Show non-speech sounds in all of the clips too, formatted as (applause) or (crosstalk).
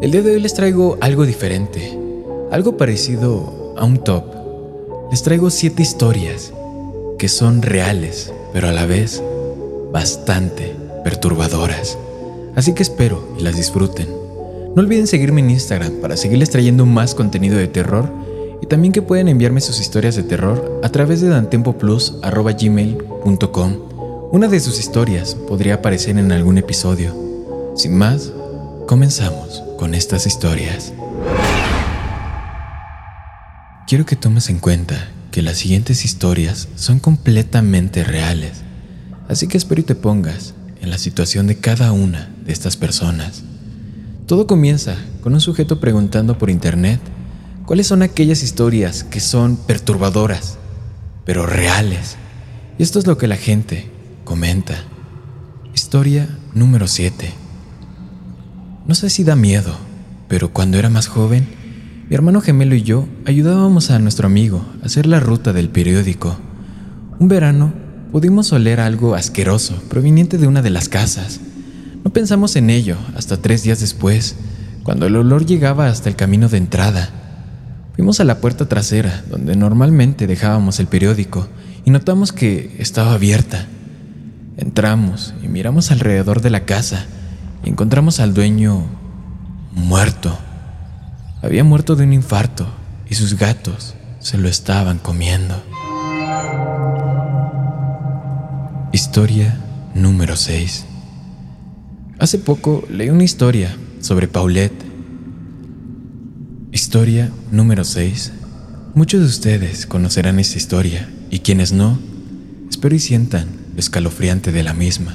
El día de hoy les traigo algo diferente, algo parecido a un top. Les traigo siete historias que son reales, pero a la vez bastante perturbadoras. Así que espero y las disfruten. No olviden seguirme en Instagram para seguirles trayendo más contenido de terror y también que pueden enviarme sus historias de terror a través de dantempoplus.gmail.com. Una de sus historias podría aparecer en algún episodio. Sin más, comenzamos con estas historias. Quiero que tomes en cuenta que las siguientes historias son completamente reales, así que espero y te pongas en la situación de cada una de estas personas. Todo comienza con un sujeto preguntando por internet cuáles son aquellas historias que son perturbadoras, pero reales. Y esto es lo que la gente comenta. Historia número 7. No sé si da miedo, pero cuando era más joven, mi hermano gemelo y yo ayudábamos a nuestro amigo a hacer la ruta del periódico. Un verano pudimos oler algo asqueroso proveniente de una de las casas. No pensamos en ello hasta tres días después, cuando el olor llegaba hasta el camino de entrada. Fuimos a la puerta trasera, donde normalmente dejábamos el periódico, y notamos que estaba abierta. Entramos y miramos alrededor de la casa encontramos al dueño muerto. Había muerto de un infarto y sus gatos se lo estaban comiendo. Historia número 6. Hace poco leí una historia sobre Paulette. Historia número 6. Muchos de ustedes conocerán esta historia y quienes no, espero y sientan lo escalofriante de la misma.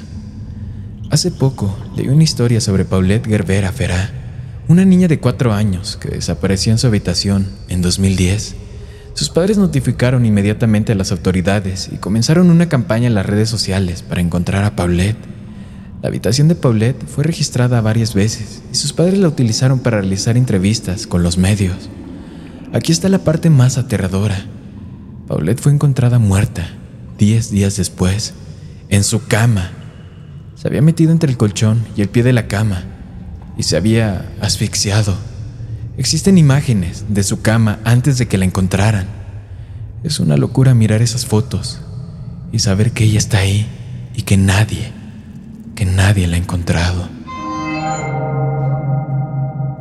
Hace poco leí una historia sobre Paulette Gerbera Ferá, una niña de cuatro años que desapareció en su habitación en 2010. Sus padres notificaron inmediatamente a las autoridades y comenzaron una campaña en las redes sociales para encontrar a Paulette. La habitación de Paulette fue registrada varias veces y sus padres la utilizaron para realizar entrevistas con los medios. Aquí está la parte más aterradora. Paulette fue encontrada muerta diez días después, en su cama. Se había metido entre el colchón y el pie de la cama y se había asfixiado. Existen imágenes de su cama antes de que la encontraran. Es una locura mirar esas fotos y saber que ella está ahí y que nadie, que nadie la ha encontrado.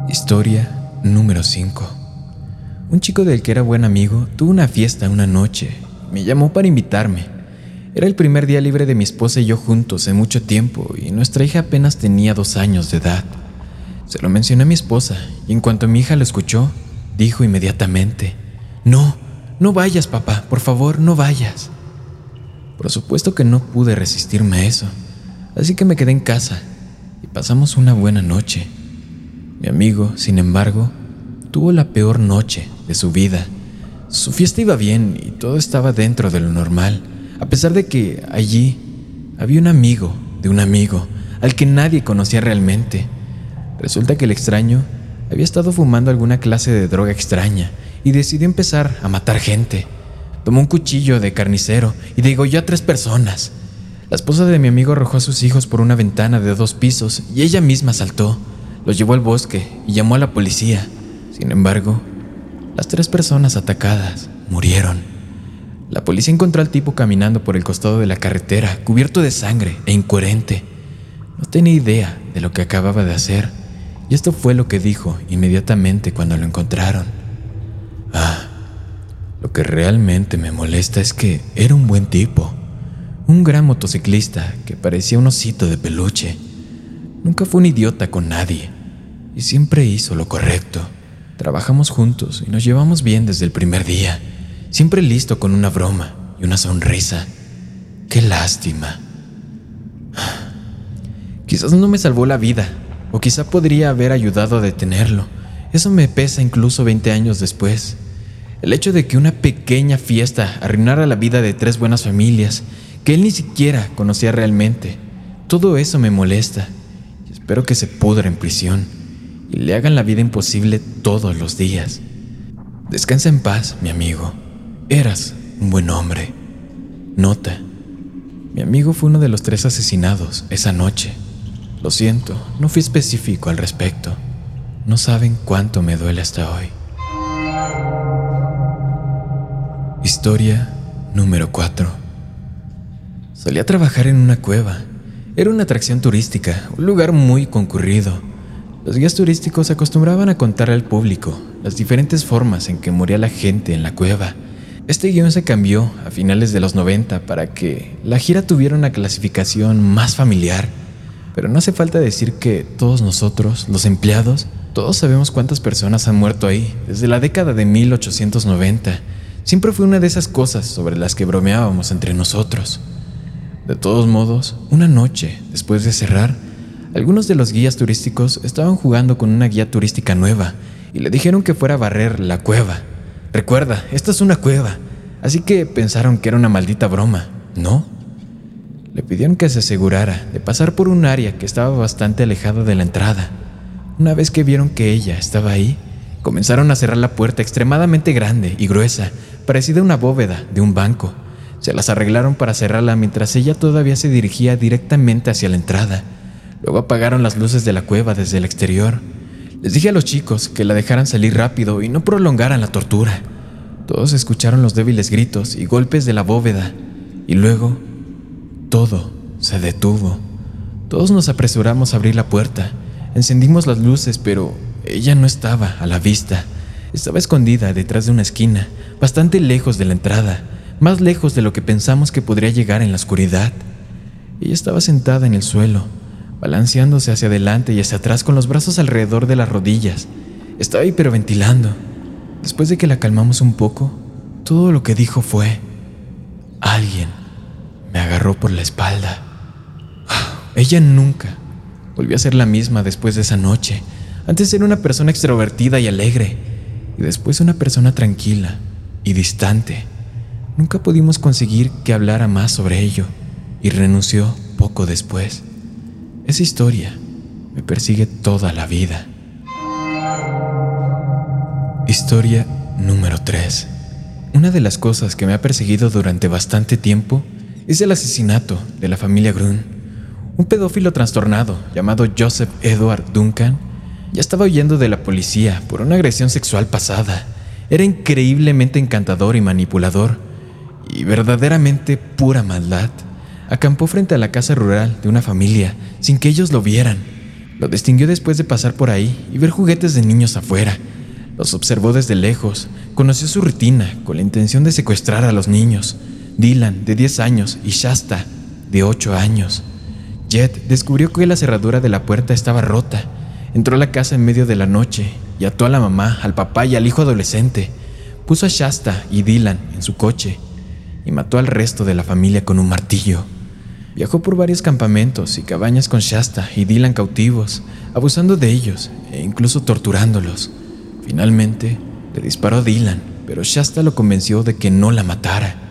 Historia número 5. Un chico del que era buen amigo tuvo una fiesta una noche. Me llamó para invitarme. Era el primer día libre de mi esposa y yo juntos en mucho tiempo y nuestra hija apenas tenía dos años de edad. Se lo mencioné a mi esposa y en cuanto mi hija lo escuchó, dijo inmediatamente, No, no vayas, papá, por favor, no vayas. Por supuesto que no pude resistirme a eso, así que me quedé en casa y pasamos una buena noche. Mi amigo, sin embargo, tuvo la peor noche de su vida. Su fiesta iba bien y todo estaba dentro de lo normal, a pesar de que allí había un amigo de un amigo al que nadie conocía realmente. Resulta que el extraño había estado fumando alguna clase de droga extraña y decidió empezar a matar gente. Tomó un cuchillo de carnicero y degolló a tres personas. La esposa de mi amigo arrojó a sus hijos por una ventana de dos pisos y ella misma saltó. Los llevó al bosque y llamó a la policía. Sin embargo, las tres personas atacadas murieron. La policía encontró al tipo caminando por el costado de la carretera, cubierto de sangre e incoherente. No tenía idea de lo que acababa de hacer Y esto fue lo que dijo inmediatamente cuando lo encontraron. Ah, lo que realmente me molesta es que era un buen tipo, un gran motociclista que parecía un osito de peluche. Nunca fue un idiota con nadie y siempre hizo lo correcto. Trabajamos juntos y nos llevamos bien desde el primer día, siempre listo con una broma y una sonrisa. Qué lástima. Quizás no me salvó la vida, o quizá podría haber ayudado a detenerlo. Eso me pesa incluso 20 años después. El hecho de que una pequeña fiesta arruinara la vida de tres buenas familias, que él ni siquiera conocía realmente, todo eso me molesta. Espero que se pudra en prisión y le hagan la vida imposible todos los días. Descansa en paz, mi amigo. Eras un buen hombre. Nota. Mi amigo fue uno de los tres asesinados esa noche. Lo siento, no fui específico al respecto. No saben cuánto me duele hasta hoy. Historia número 4. Solía trabajar en una cueva. Era una atracción turística, un lugar muy concurrido. Los guías turísticos acostumbraban a contar al público las diferentes formas en que moría la gente en la cueva. Este guion se cambió a finales de los 90 para que la gira tuviera una clasificación más familiar pero no hace falta decir que todos nosotros, los empleados, todos sabemos cuántas personas han muerto ahí desde la década de 1890. Siempre fue una de esas cosas sobre las que bromeábamos entre nosotros. De todos modos, una noche, después de cerrar, algunos de los guías turísticos estaban jugando con una guía turística nueva y le dijeron que fuera a barrer la cueva. Recuerda, esta es una cueva, así que pensaron que era una maldita broma, ¿no? Le pidieron que se asegurara de pasar por un área que estaba bastante alejada de la entrada. Una vez que vieron que ella estaba ahí, comenzaron a cerrar la puerta extremadamente grande y gruesa, parecida a una bóveda de un banco. Se las arreglaron para cerrarla mientras ella todavía se dirigía directamente hacia la entrada. Luego apagaron las luces de la cueva desde el exterior. Les dije a los chicos que la dejaran salir rápido y no prolongaran la tortura. Todos escucharon los débiles gritos y golpes de la bóveda, y luego todo se detuvo. Todos nos apresuramos a abrir la puerta. Encendimos las luces, pero ella no estaba a la vista. Estaba escondida detrás de una esquina, bastante lejos de la entrada, más lejos de lo que pensamos que podría llegar en la oscuridad. Ella estaba sentada en el suelo, balanceándose hacia adelante y hacia atrás con los brazos alrededor de las rodillas. Estaba hiperventilando. Después de que la calmamos un poco, todo lo que dijo fue, alguien me agarró por la espalda. (sighs) Ella nunca volvió a ser la misma después de esa noche. Antes era una persona extrovertida y alegre, y después una persona tranquila y distante. Nunca pudimos conseguir que hablara más sobre ello, y renunció poco después. Esa historia me persigue toda la vida. Historia número 3. Una de las cosas que me ha perseguido durante bastante tiempo es el asesinato de la familia Grun. Un pedófilo trastornado llamado Joseph Edward Duncan ya estaba huyendo de la policía por una agresión sexual pasada. Era increíblemente encantador y manipulador, y verdaderamente pura maldad. Acampó frente a la casa rural de una familia sin que ellos lo vieran. Lo distinguió después de pasar por ahí y ver juguetes de niños afuera. Los observó desde lejos, conoció su rutina con la intención de secuestrar a los niños. Dylan, de 10 años, y Shasta, de 8 años. Jet descubrió que la cerradura de la puerta estaba rota. Entró a la casa en medio de la noche y ató a la mamá, al papá y al hijo adolescente. Puso a Shasta y Dylan en su coche y mató al resto de la familia con un martillo. Viajó por varios campamentos y cabañas con Shasta y Dylan cautivos, abusando de ellos e incluso torturándolos. Finalmente, le disparó a Dylan, pero Shasta lo convenció de que no la matara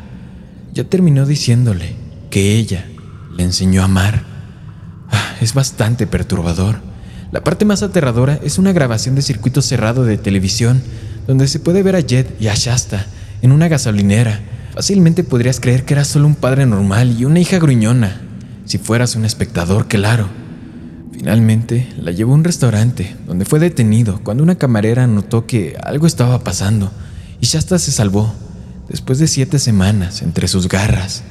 ya terminó diciéndole que ella le enseñó a amar. Ah, es bastante perturbador. La parte más aterradora es una grabación de circuito cerrado de televisión donde se puede ver a Jet y a Shasta en una gasolinera. Fácilmente podrías creer que era solo un padre normal y una hija gruñona, si fueras un espectador, claro. Finalmente la llevó a un restaurante donde fue detenido cuando una camarera notó que algo estaba pasando y Shasta se salvó después de siete semanas entre sus garras.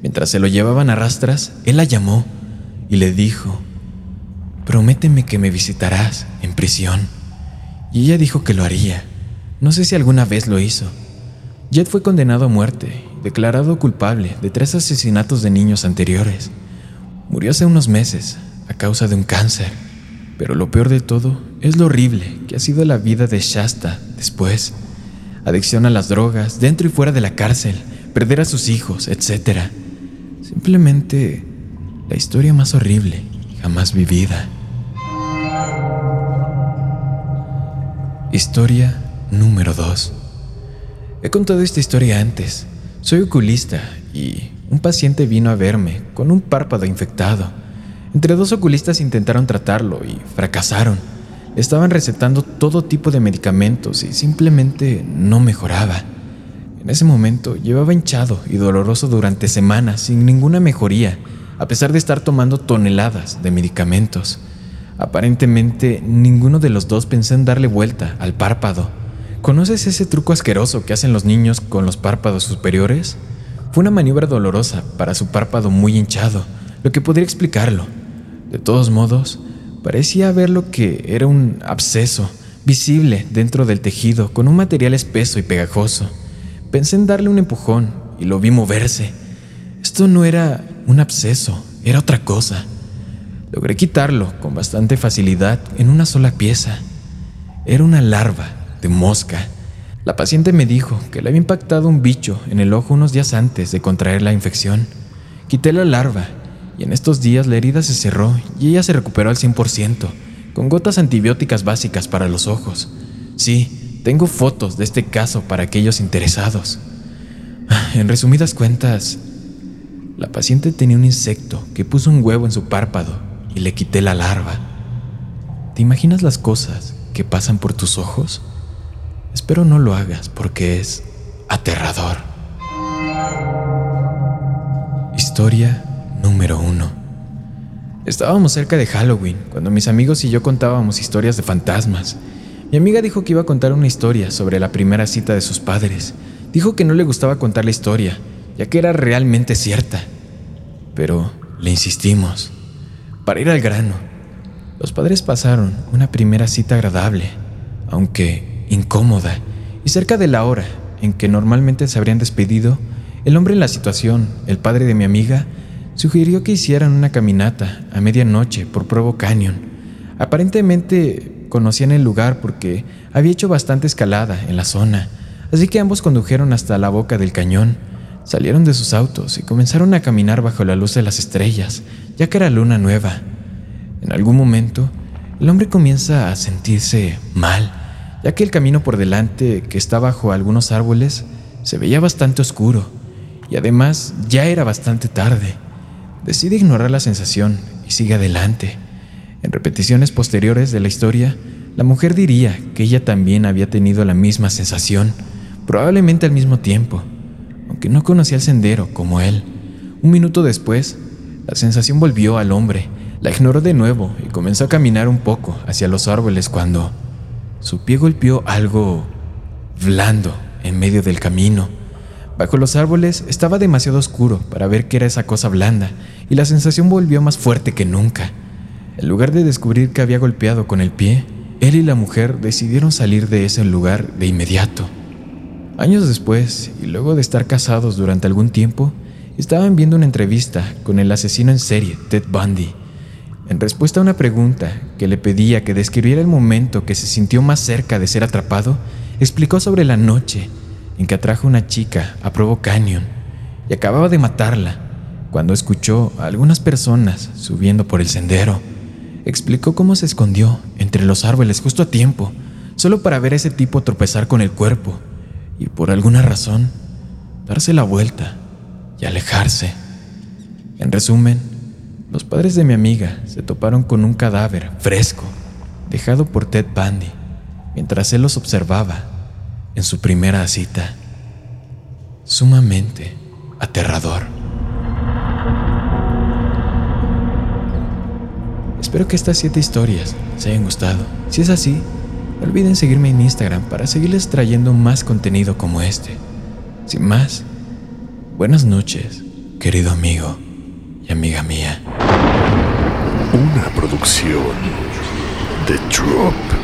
Mientras se lo llevaban a rastras, él la llamó y le dijo, prométeme que me visitarás en prisión. Y ella dijo que lo haría. No sé si alguna vez lo hizo. Jet fue condenado a muerte, declarado culpable de tres asesinatos de niños anteriores. Murió hace unos meses a causa de un cáncer. Pero lo peor de todo es lo horrible que ha sido la vida de Shasta después. Adicción a las drogas, dentro y fuera de la cárcel, perder a sus hijos, etc. Simplemente la historia más horrible jamás vivida. Historia número 2. He contado esta historia antes. Soy oculista y un paciente vino a verme con un párpado infectado. Entre dos oculistas intentaron tratarlo y fracasaron. Estaban recetando todo tipo de medicamentos y simplemente no mejoraba. En ese momento llevaba hinchado y doloroso durante semanas sin ninguna mejoría, a pesar de estar tomando toneladas de medicamentos. Aparentemente, ninguno de los dos pensó en darle vuelta al párpado. ¿Conoces ese truco asqueroso que hacen los niños con los párpados superiores? Fue una maniobra dolorosa para su párpado muy hinchado, lo que podría explicarlo. De todos modos, parecía ver lo que era un absceso visible dentro del tejido con un material espeso y pegajoso. Pensé en darle un empujón y lo vi moverse. Esto no era un absceso, era otra cosa. Logré quitarlo con bastante facilidad en una sola pieza. Era una larva de mosca. La paciente me dijo que le había impactado un bicho en el ojo unos días antes de contraer la infección. Quité la larva y en estos días la herida se cerró y ella se recuperó al 100%, con gotas antibióticas básicas para los ojos. Sí, tengo fotos de este caso para aquellos interesados. En resumidas cuentas, la paciente tenía un insecto que puso un huevo en su párpado y le quité la larva. ¿Te imaginas las cosas que pasan por tus ojos? Espero no lo hagas porque es aterrador. Historia número uno. Estábamos cerca de Halloween cuando mis amigos y yo contábamos historias de fantasmas. Mi amiga dijo que iba a contar una historia sobre la primera cita de sus padres. Dijo que no le gustaba contar la historia, ya que era realmente cierta. Pero le insistimos. Para ir al grano, los padres pasaron una primera cita agradable, aunque incómoda, y cerca de la hora en que normalmente se habrían despedido, el hombre en la situación, el padre de mi amiga, sugirió que hicieran una caminata a medianoche por Provo Canyon. Aparentemente conocían el lugar porque había hecho bastante escalada en la zona, así que ambos condujeron hasta la boca del cañón Salieron de sus autos y comenzaron a caminar bajo la luz de las estrellas, ya que era luna nueva. En algún momento, el hombre comienza a sentirse mal, ya que el camino por delante, que está bajo algunos árboles, se veía bastante oscuro, y además ya era bastante tarde. Decide ignorar la sensación y sigue adelante. En repeticiones posteriores de la historia, la mujer diría que ella también había tenido la misma sensación, probablemente al mismo tiempo aunque no conocía el sendero como él. Un minuto después, la sensación volvió al hombre, la ignoró de nuevo y comenzó a caminar un poco hacia los árboles cuando su pie golpeó algo blando en medio del camino. Bajo los árboles estaba demasiado oscuro para ver qué era esa cosa blanda y la sensación volvió más fuerte que nunca. En lugar de descubrir que había golpeado con el pie, él y la mujer decidieron salir de ese lugar de inmediato. Años después, y luego de estar casados durante algún tiempo, estaban viendo una entrevista con el asesino en serie, Ted Bundy. En respuesta a una pregunta que le pedía que describiera el momento que se sintió más cerca de ser atrapado, explicó sobre la noche en que atrajo a una chica a Provo Canyon y acababa de matarla cuando escuchó a algunas personas subiendo por el sendero. Explicó cómo se escondió entre los árboles justo a tiempo, solo para ver a ese tipo tropezar con el cuerpo y por alguna razón darse la vuelta y alejarse. En resumen, los padres de mi amiga se toparon con un cadáver fresco dejado por Ted Bundy mientras él los observaba en su primera cita. Sumamente aterrador. Espero que estas siete historias les hayan gustado. Si es así, no olviden seguirme en Instagram para seguirles trayendo más contenido como este. Sin más, buenas noches, querido amigo y amiga mía. Una producción de Drop.